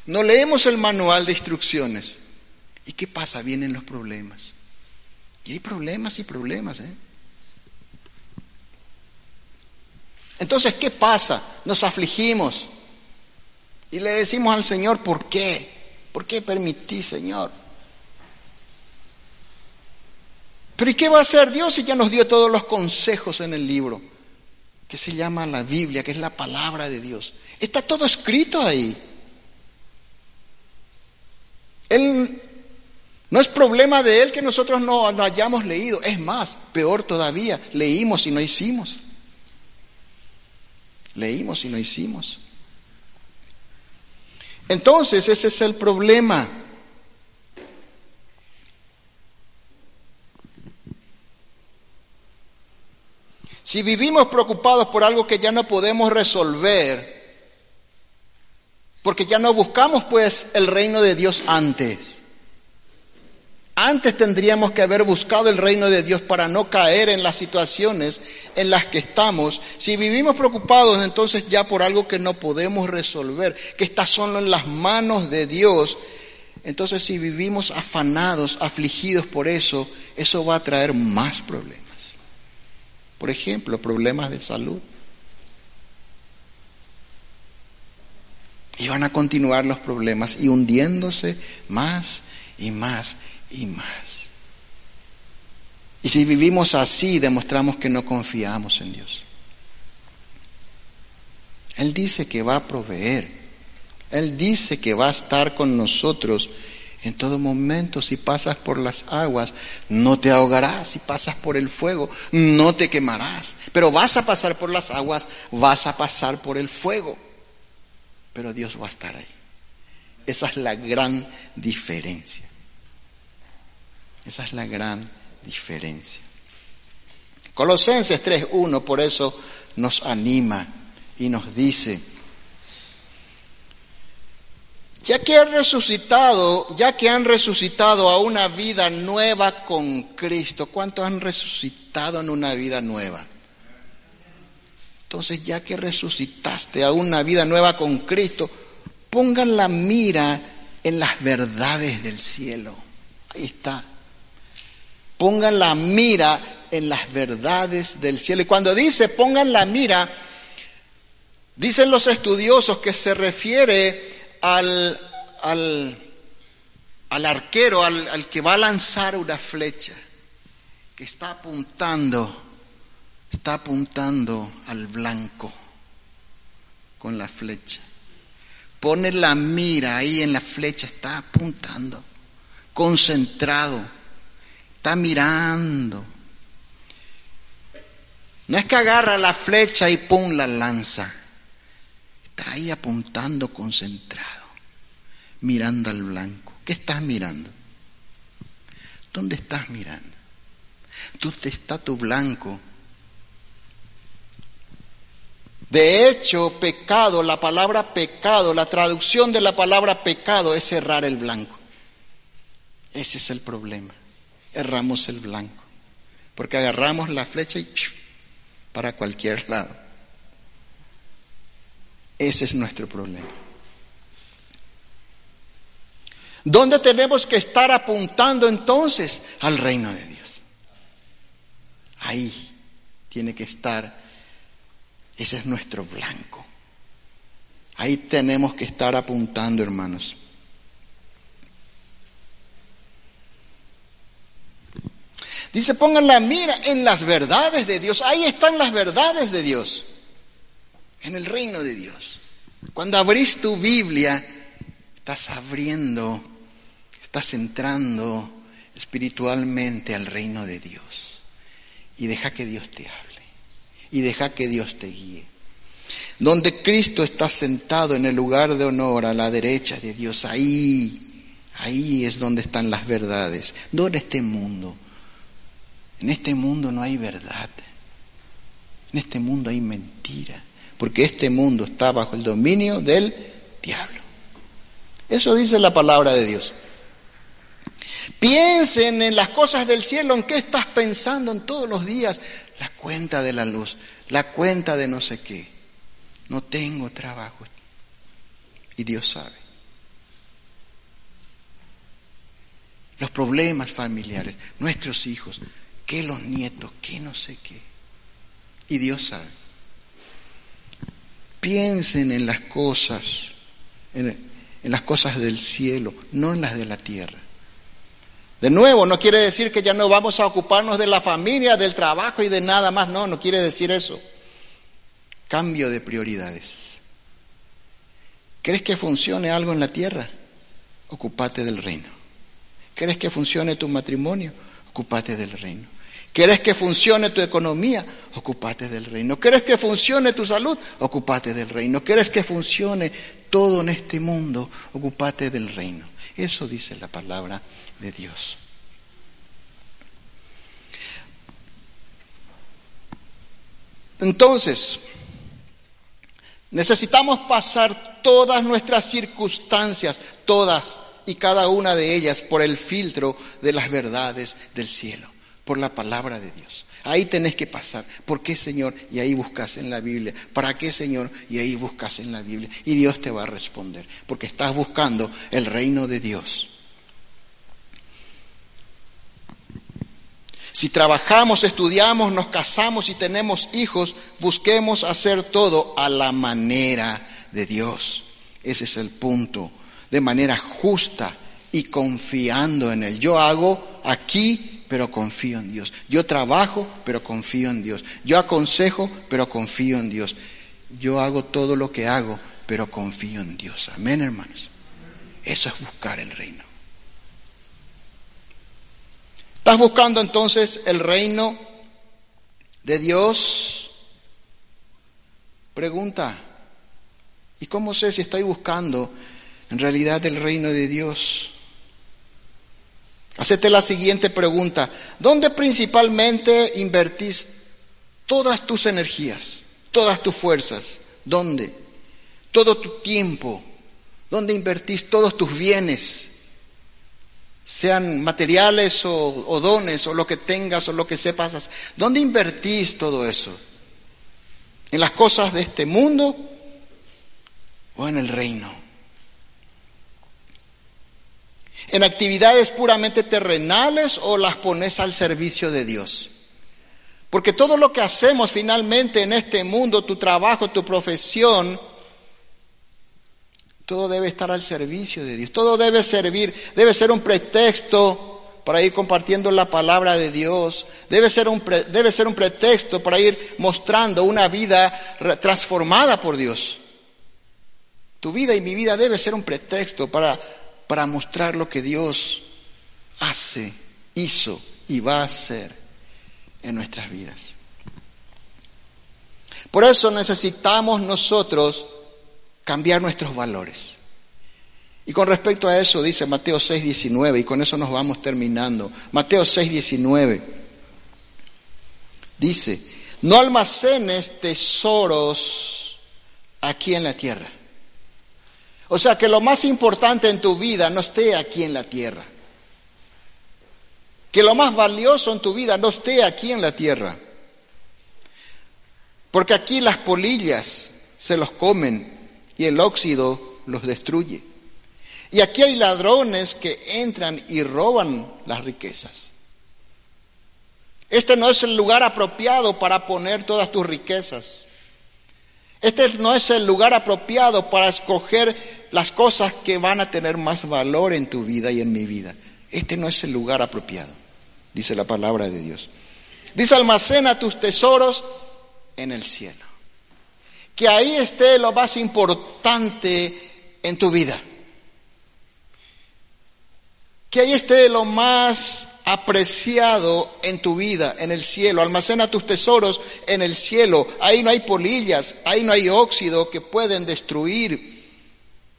No leemos el manual de instrucciones. ¿Y qué pasa? Vienen los problemas. Y hay problemas y problemas. ¿eh? Entonces, ¿qué pasa? Nos afligimos y le decimos al Señor, ¿por qué? ¿Por qué permití, Señor? Pero ¿y qué va a hacer Dios si ya nos dio todos los consejos en el libro? Que se llama la Biblia, que es la palabra de Dios. Está todo escrito ahí. Él, no es problema de Él que nosotros no, no hayamos leído. Es más, peor todavía, leímos y no hicimos. Leímos y no hicimos. Entonces, ese es el problema. Si vivimos preocupados por algo que ya no podemos resolver, porque ya no buscamos pues el reino de Dios antes, antes tendríamos que haber buscado el reino de Dios para no caer en las situaciones en las que estamos. Si vivimos preocupados entonces ya por algo que no podemos resolver, que está solo en las manos de Dios, entonces si vivimos afanados, afligidos por eso, eso va a traer más problemas. Por ejemplo, problemas de salud. Y van a continuar los problemas y hundiéndose más y más y más. Y si vivimos así, demostramos que no confiamos en Dios. Él dice que va a proveer. Él dice que va a estar con nosotros en todo momento. Si pasas por las aguas, no te ahogarás. Si pasas por el fuego, no te quemarás. Pero vas a pasar por las aguas, vas a pasar por el fuego. Pero Dios va a estar ahí. Esa es la gran diferencia. Esa es la gran diferencia. Colosenses 3.1 por eso nos anima y nos dice, ya que han resucitado, ya que han resucitado a una vida nueva con Cristo, ¿cuántos han resucitado en una vida nueva? Entonces, ya que resucitaste a una vida nueva con Cristo, pongan la mira en las verdades del cielo. Ahí está pongan la mira en las verdades del cielo. Y cuando dice pongan la mira, dicen los estudiosos que se refiere al, al, al arquero, al, al que va a lanzar una flecha, que está apuntando, está apuntando al blanco con la flecha. Pone la mira ahí en la flecha, está apuntando, concentrado está mirando. No es que agarra la flecha y pum la lanza. Está ahí apuntando concentrado, mirando al blanco. ¿Qué estás mirando? ¿Dónde estás mirando? ¿Dónde está tu blanco? De hecho, pecado, la palabra pecado, la traducción de la palabra pecado es errar el blanco. Ese es el problema. Erramos el blanco. Porque agarramos la flecha y para cualquier lado. Ese es nuestro problema. ¿Dónde tenemos que estar apuntando entonces? Al reino de Dios. Ahí tiene que estar, ese es nuestro blanco. Ahí tenemos que estar apuntando, hermanos. Dice, pongan la mira en las verdades de Dios. Ahí están las verdades de Dios. En el reino de Dios. Cuando abrís tu Biblia, estás abriendo, estás entrando espiritualmente al reino de Dios. Y deja que Dios te hable. Y deja que Dios te guíe. Donde Cristo está sentado en el lugar de honor a la derecha de Dios, ahí, ahí es donde están las verdades. No en este mundo. En este mundo no hay verdad. En este mundo hay mentira. Porque este mundo está bajo el dominio del diablo. Eso dice la palabra de Dios. Piensen en las cosas del cielo, en qué estás pensando en todos los días. La cuenta de la luz, la cuenta de no sé qué. No tengo trabajo. Y Dios sabe. Los problemas familiares, nuestros hijos, que los nietos, que no sé qué. Y Dios sabe. Piensen en las cosas, en, en las cosas del cielo, no en las de la tierra. De nuevo, no quiere decir que ya no vamos a ocuparnos de la familia, del trabajo y de nada más, no, no quiere decir eso. Cambio de prioridades. ¿Crees que funcione algo en la tierra? Ocupate del reino. ¿Crees que funcione tu matrimonio? Ocupate del reino. ¿Quieres que funcione tu economía? Ocupate del reino. ¿Quieres que funcione tu salud? Ocupate del reino. ¿Quieres que funcione todo en este mundo? Ocupate del reino. Eso dice la palabra de Dios. Entonces, necesitamos pasar todas nuestras circunstancias, todas y cada una de ellas, por el filtro de las verdades del cielo, por la palabra de Dios. Ahí tenés que pasar. ¿Por qué, Señor? Y ahí buscas en la Biblia. ¿Para qué, Señor? Y ahí buscas en la Biblia. Y Dios te va a responder, porque estás buscando el reino de Dios. Si trabajamos, estudiamos, nos casamos y tenemos hijos, busquemos hacer todo a la manera de Dios. Ese es el punto, de manera justa y confiando en Él. Yo hago aquí, pero confío en Dios. Yo trabajo, pero confío en Dios. Yo aconsejo, pero confío en Dios. Yo hago todo lo que hago, pero confío en Dios. Amén, hermanos. Eso es buscar el reino. ¿Estás buscando entonces el reino de Dios? Pregunta, ¿y cómo sé si estoy buscando en realidad el reino de Dios? Hacete la siguiente pregunta, ¿dónde principalmente invertís todas tus energías, todas tus fuerzas? ¿Dónde? Todo tu tiempo. ¿Dónde invertís todos tus bienes? sean materiales o, dones o lo que tengas o lo que sepas. ¿Dónde invertís todo eso? ¿En las cosas de este mundo o en el reino? ¿En actividades puramente terrenales o las pones al servicio de Dios? Porque todo lo que hacemos finalmente en este mundo, tu trabajo, tu profesión, todo debe estar al servicio de Dios. Todo debe servir. Debe ser un pretexto para ir compartiendo la palabra de Dios. Debe ser un, debe ser un pretexto para ir mostrando una vida transformada por Dios. Tu vida y mi vida debe ser un pretexto para, para mostrar lo que Dios hace, hizo y va a hacer en nuestras vidas. Por eso necesitamos nosotros cambiar nuestros valores. Y con respecto a eso dice Mateo 6, 19, y con eso nos vamos terminando. Mateo 6, 19 dice, no almacenes tesoros aquí en la tierra. O sea, que lo más importante en tu vida no esté aquí en la tierra. Que lo más valioso en tu vida no esté aquí en la tierra. Porque aquí las polillas se los comen y el óxido los destruye. Y aquí hay ladrones que entran y roban las riquezas. Este no es el lugar apropiado para poner todas tus riquezas. Este no es el lugar apropiado para escoger las cosas que van a tener más valor en tu vida y en mi vida. Este no es el lugar apropiado, dice la palabra de Dios. Dice, almacena tus tesoros en el cielo. Que ahí esté lo más importante en tu vida. Que ahí esté lo más apreciado en tu vida, en el cielo. Almacena tus tesoros en el cielo. Ahí no hay polillas, ahí no hay óxido que pueden destruir.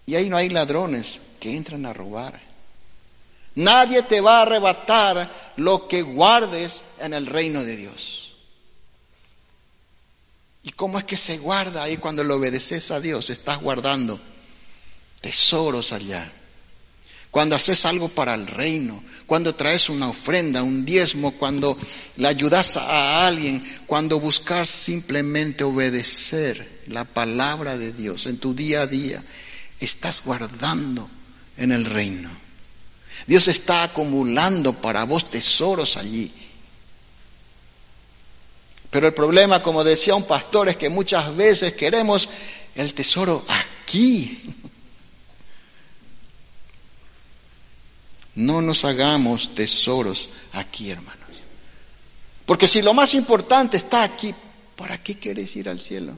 Y ahí no hay ladrones que entran a robar. Nadie te va a arrebatar lo que guardes en el reino de Dios. ¿Y cómo es que se guarda ahí cuando le obedeces a Dios? Estás guardando tesoros allá. Cuando haces algo para el reino, cuando traes una ofrenda, un diezmo, cuando le ayudas a alguien, cuando buscas simplemente obedecer la palabra de Dios en tu día a día, estás guardando en el reino. Dios está acumulando para vos tesoros allí. Pero el problema, como decía un pastor, es que muchas veces queremos el tesoro aquí. No nos hagamos tesoros aquí, hermanos. Porque si lo más importante está aquí, ¿para qué quieres ir al cielo?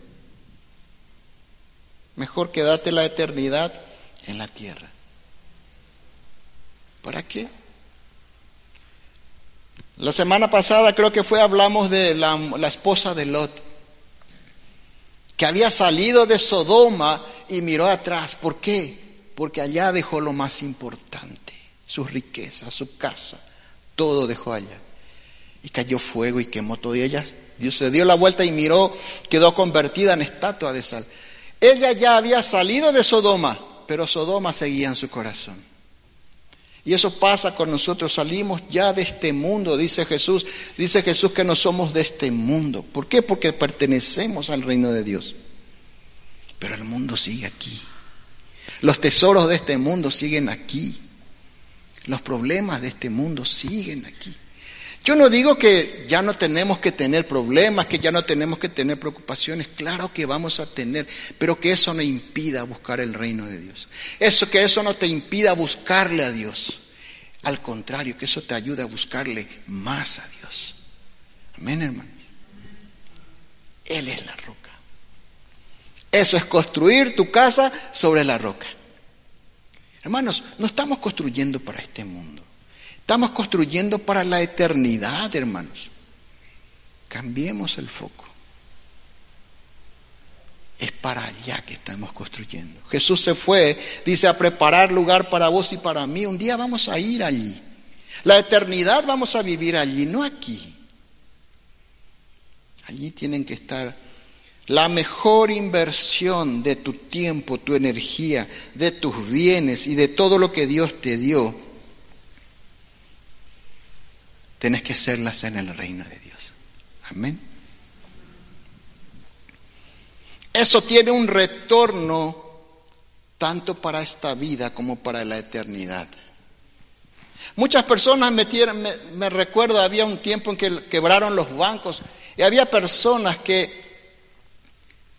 Mejor quédate la eternidad en la tierra. ¿Para qué? La semana pasada creo que fue, hablamos de la, la, esposa de Lot, que había salido de Sodoma y miró atrás. ¿Por qué? Porque allá dejó lo más importante, sus riquezas, su casa, todo dejó allá. Y cayó fuego y quemó todo. Y ella, Dios se dio la vuelta y miró, quedó convertida en estatua de sal. Ella ya había salido de Sodoma, pero Sodoma seguía en su corazón. Y eso pasa con nosotros, salimos ya de este mundo, dice Jesús. Dice Jesús que no somos de este mundo. ¿Por qué? Porque pertenecemos al reino de Dios. Pero el mundo sigue aquí. Los tesoros de este mundo siguen aquí. Los problemas de este mundo siguen aquí. Yo no digo que ya no tenemos que tener problemas, que ya no tenemos que tener preocupaciones, claro que vamos a tener, pero que eso no impida buscar el reino de Dios. Eso que eso no te impida buscarle a Dios. Al contrario, que eso te ayude a buscarle más a Dios. Amén, hermano. Él es la roca. Eso es construir tu casa sobre la roca. Hermanos, no estamos construyendo para este mundo. Estamos construyendo para la eternidad, hermanos. Cambiemos el foco. Es para allá que estamos construyendo. Jesús se fue, dice, a preparar lugar para vos y para mí. Un día vamos a ir allí. La eternidad vamos a vivir allí, no aquí. Allí tienen que estar la mejor inversión de tu tiempo, tu energía, de tus bienes y de todo lo que Dios te dio tenés que hacerlas en el reino de Dios. Amén. Eso tiene un retorno tanto para esta vida como para la eternidad. Muchas personas me, me recuerdo, había un tiempo en que quebraron los bancos y había personas que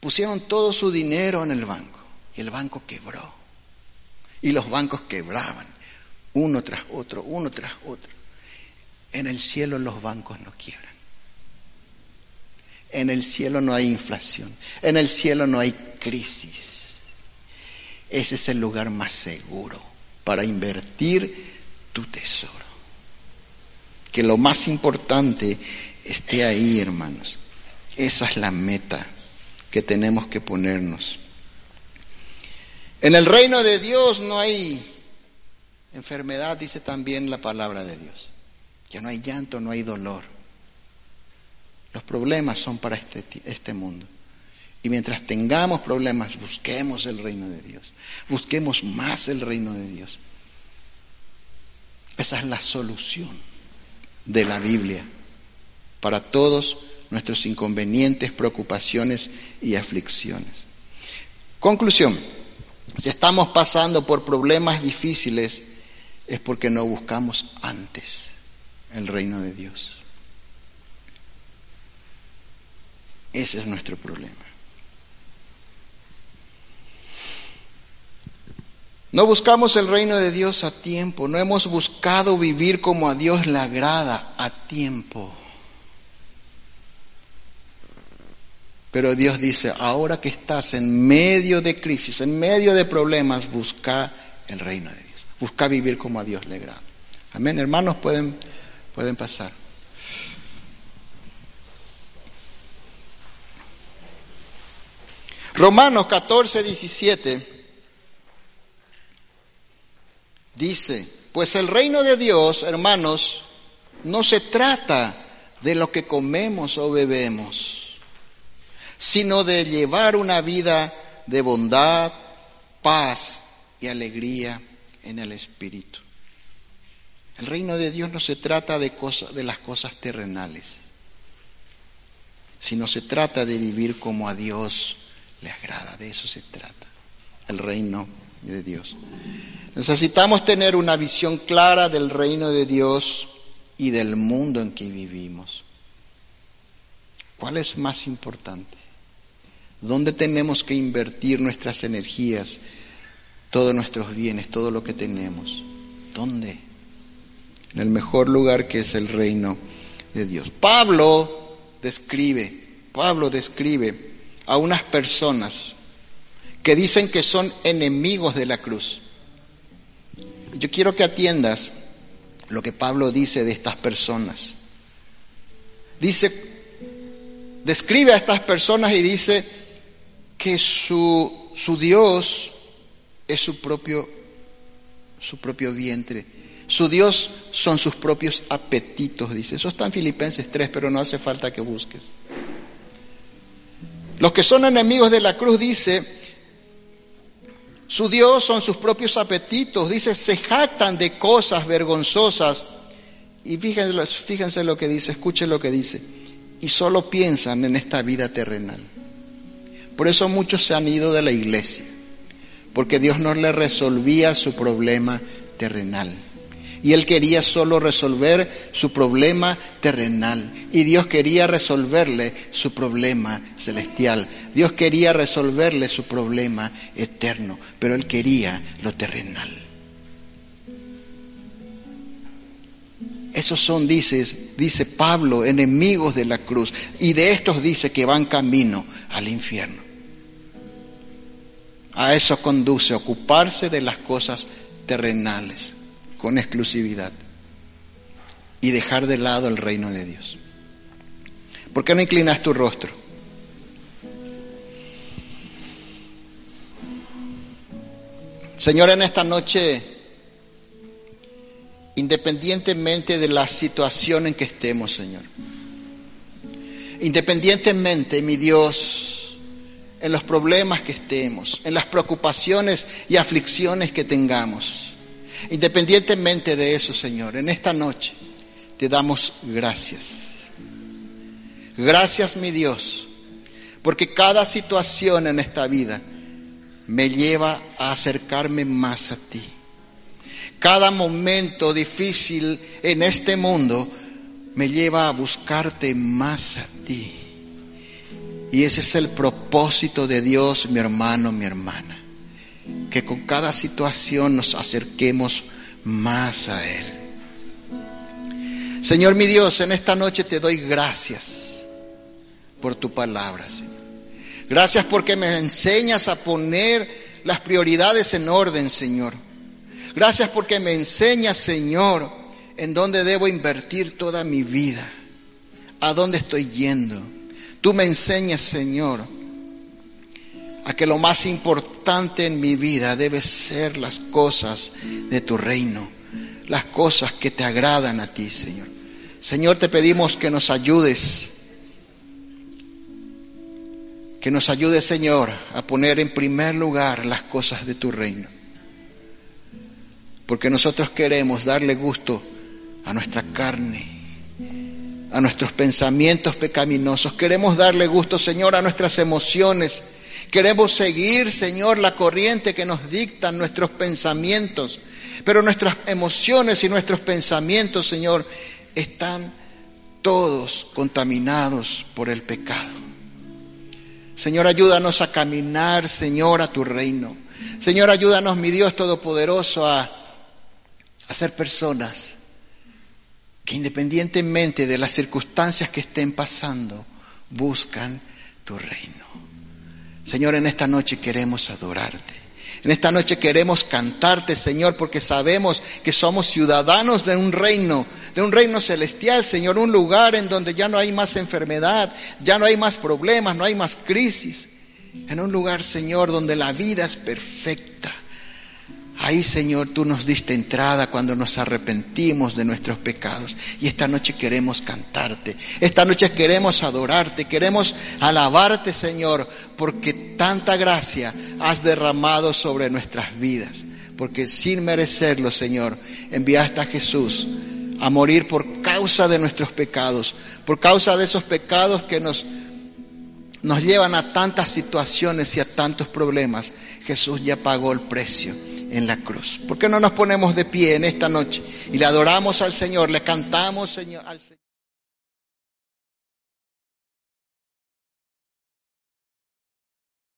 pusieron todo su dinero en el banco y el banco quebró. Y los bancos quebraban, uno tras otro, uno tras otro. En el cielo los bancos no quiebran. En el cielo no hay inflación. En el cielo no hay crisis. Ese es el lugar más seguro para invertir tu tesoro. Que lo más importante esté ahí, hermanos. Esa es la meta que tenemos que ponernos. En el reino de Dios no hay enfermedad, dice también la palabra de Dios. Ya no hay llanto, no hay dolor. Los problemas son para este, este mundo. Y mientras tengamos problemas, busquemos el reino de Dios. Busquemos más el reino de Dios. Esa es la solución de la Biblia para todos nuestros inconvenientes, preocupaciones y aflicciones. Conclusión, si estamos pasando por problemas difíciles es porque no buscamos antes el reino de Dios. Ese es nuestro problema. No buscamos el reino de Dios a tiempo, no hemos buscado vivir como a Dios le agrada a tiempo. Pero Dios dice, ahora que estás en medio de crisis, en medio de problemas, busca el reino de Dios. Busca vivir como a Dios le agrada. Amén. Hermanos, pueden, pueden pasar. Romanos 14, 17 dice, pues el reino de Dios, hermanos, no se trata de lo que comemos o bebemos, sino de llevar una vida de bondad, paz y alegría en el Espíritu. El reino de Dios no se trata de, cosas, de las cosas terrenales, sino se trata de vivir como a Dios le agrada, de eso se trata, el reino de Dios. Necesitamos tener una visión clara del reino de Dios y del mundo en que vivimos. ¿Cuál es más importante? ¿Dónde tenemos que invertir nuestras energías, todos nuestros bienes, todo lo que tenemos? ¿Dónde? En el mejor lugar que es el reino de Dios. Pablo describe, Pablo describe a unas personas que dicen que son enemigos de la cruz. Yo quiero que atiendas lo que Pablo dice de estas personas. Dice, describe a estas personas y dice que su, su Dios es su propio, su propio vientre. Su Dios son sus propios apetitos, dice. Eso está en Filipenses 3, pero no hace falta que busques. Los que son enemigos de la cruz, dice, su Dios son sus propios apetitos. Dice, se jactan de cosas vergonzosas. Y fíjense, fíjense lo que dice, escuchen lo que dice. Y solo piensan en esta vida terrenal. Por eso muchos se han ido de la iglesia. Porque Dios no le resolvía su problema terrenal. Y él quería solo resolver su problema terrenal. Y Dios quería resolverle su problema celestial. Dios quería resolverle su problema eterno. Pero él quería lo terrenal. Esos son, dice, dice Pablo, enemigos de la cruz. Y de estos dice que van camino al infierno. A eso conduce, ocuparse de las cosas terrenales con exclusividad y dejar de lado el reino de Dios. ¿Por qué no inclinas tu rostro? Señor, en esta noche, independientemente de la situación en que estemos, Señor, independientemente, mi Dios, en los problemas que estemos, en las preocupaciones y aflicciones que tengamos, Independientemente de eso, Señor, en esta noche te damos gracias. Gracias, mi Dios, porque cada situación en esta vida me lleva a acercarme más a ti. Cada momento difícil en este mundo me lleva a buscarte más a ti. Y ese es el propósito de Dios, mi hermano, mi hermana que con cada situación nos acerquemos más a Él. Señor mi Dios, en esta noche te doy gracias por tu palabra, Señor. Gracias porque me enseñas a poner las prioridades en orden, Señor. Gracias porque me enseñas, Señor, en dónde debo invertir toda mi vida, a dónde estoy yendo. Tú me enseñas, Señor, a que lo más importante en mi vida debe ser las cosas de tu reino, las cosas que te agradan a ti, Señor. Señor, te pedimos que nos ayudes Que nos ayude, Señor, a poner en primer lugar las cosas de tu reino. Porque nosotros queremos darle gusto a nuestra carne, a nuestros pensamientos pecaminosos. Queremos darle gusto, Señor, a nuestras emociones. Queremos seguir, Señor, la corriente que nos dictan nuestros pensamientos. Pero nuestras emociones y nuestros pensamientos, Señor, están todos contaminados por el pecado. Señor, ayúdanos a caminar, Señor, a tu reino. Señor, ayúdanos, mi Dios Todopoderoso, a, a ser personas que independientemente de las circunstancias que estén pasando, buscan tu reino. Señor, en esta noche queremos adorarte. En esta noche queremos cantarte, Señor, porque sabemos que somos ciudadanos de un reino, de un reino celestial, Señor, un lugar en donde ya no hay más enfermedad, ya no hay más problemas, no hay más crisis. En un lugar, Señor, donde la vida es perfecta. Ahí, Señor, tú nos diste entrada cuando nos arrepentimos de nuestros pecados. Y esta noche queremos cantarte. Esta noche queremos adorarte. Queremos alabarte, Señor, porque tanta gracia has derramado sobre nuestras vidas. Porque sin merecerlo, Señor, enviaste a Jesús a morir por causa de nuestros pecados. Por causa de esos pecados que nos, nos llevan a tantas situaciones y a tantos problemas. Jesús ya pagó el precio en la cruz. ¿Por qué no nos ponemos de pie en esta noche y le adoramos al Señor, le cantamos Señor, al Señor?